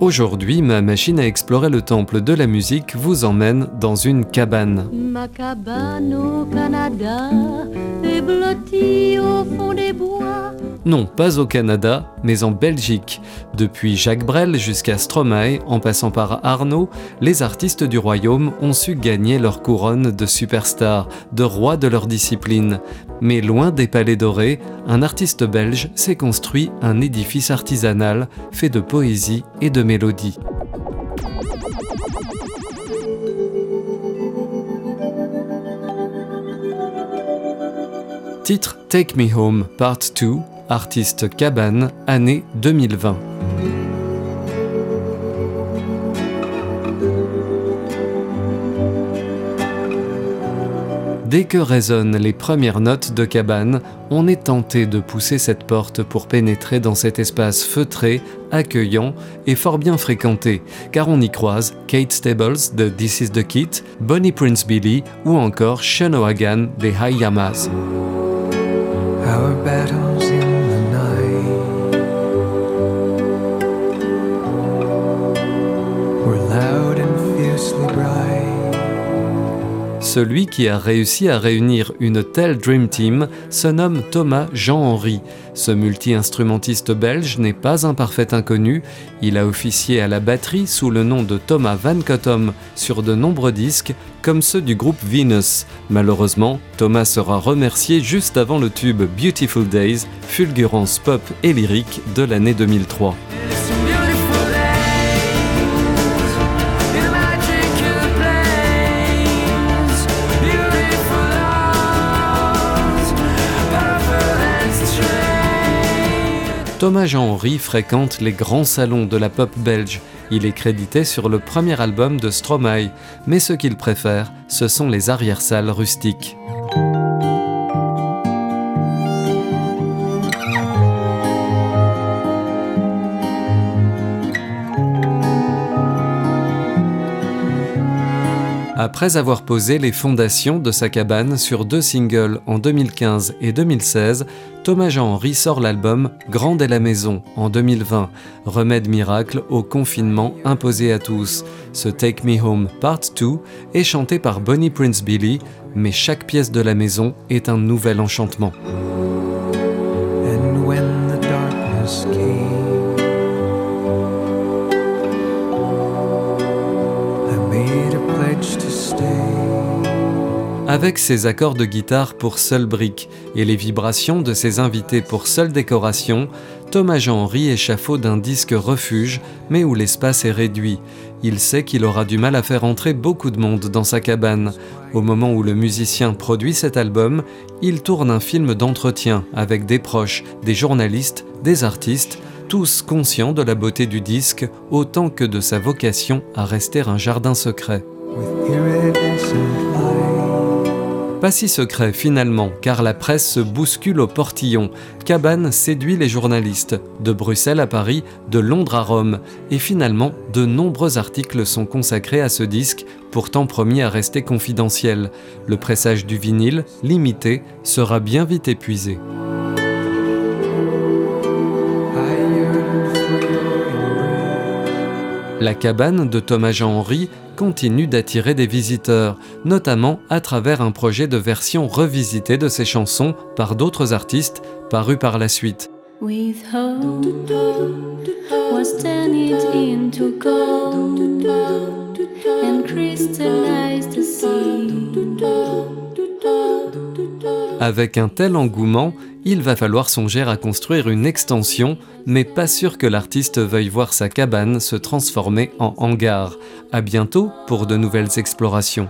Aujourd'hui, ma machine à explorer le temple de la musique vous emmène dans une cabane. Ma cabane au Canada est blottie au fond des bois. Non, pas au Canada, mais en Belgique. Depuis Jacques Brel jusqu'à Stromae, en passant par Arnaud, les artistes du royaume ont su gagner leur couronne de superstars, de rois de leur discipline. Mais loin des palais dorés, un artiste belge s'est construit un édifice artisanal fait de poésie et de mélodie. Titre Take Me Home Part 2, artiste Cabane, année 2020. Dès que résonnent les premières notes de cabane, on est tenté de pousser cette porte pour pénétrer dans cet espace feutré, accueillant et fort bien fréquenté, car on y croise Kate Stables de This Is the Kit, Bonnie Prince Billy ou encore Sean O'Hagan des High Yamas. Celui qui a réussi à réunir une telle Dream Team se nomme Thomas Jean-Henry. Ce multi-instrumentiste belge n'est pas un parfait inconnu. Il a officié à la batterie sous le nom de Thomas Van Cottom sur de nombreux disques, comme ceux du groupe Venus. Malheureusement, Thomas sera remercié juste avant le tube Beautiful Days, fulgurance pop et lyrique de l'année 2003. Thomas Jean-Henry fréquente les grands salons de la pop belge. Il est crédité sur le premier album de Stromae, mais ce qu'il préfère, ce sont les arrière-salles rustiques. Après avoir posé les fondations de sa cabane sur deux singles en 2015 et 2016, Thomas Jean-Henry sort l'album Grande est la maison en 2020, remède miracle au confinement imposé à tous. Ce Take Me Home Part 2 est chanté par Bonnie Prince Billy, mais chaque pièce de la maison est un nouvel enchantement. Avec ses accords de guitare pour seule brique et les vibrations de ses invités pour seule décoration, Thomas Jean-Henry échafaude d'un disque refuge, mais où l'espace est réduit. Il sait qu'il aura du mal à faire entrer beaucoup de monde dans sa cabane. Au moment où le musicien produit cet album, il tourne un film d'entretien avec des proches, des journalistes, des artistes, tous conscients de la beauté du disque autant que de sa vocation à rester un jardin secret. Pas si secret finalement, car la presse se bouscule au portillon. Cabane séduit les journalistes, de Bruxelles à Paris, de Londres à Rome, et finalement, de nombreux articles sont consacrés à ce disque, pourtant promis à rester confidentiel. Le pressage du vinyle, limité, sera bien vite épuisé. La cabane de Thomas Jean-Henry continue d'attirer des visiteurs, notamment à travers un projet de version revisitée de ses chansons par d'autres artistes parus par la suite. With hope was turned into gold and crystallized the sea. Avec un tel engouement, il va falloir songer à construire une extension, mais pas sûr que l'artiste veuille voir sa cabane se transformer en hangar. À bientôt pour de nouvelles explorations.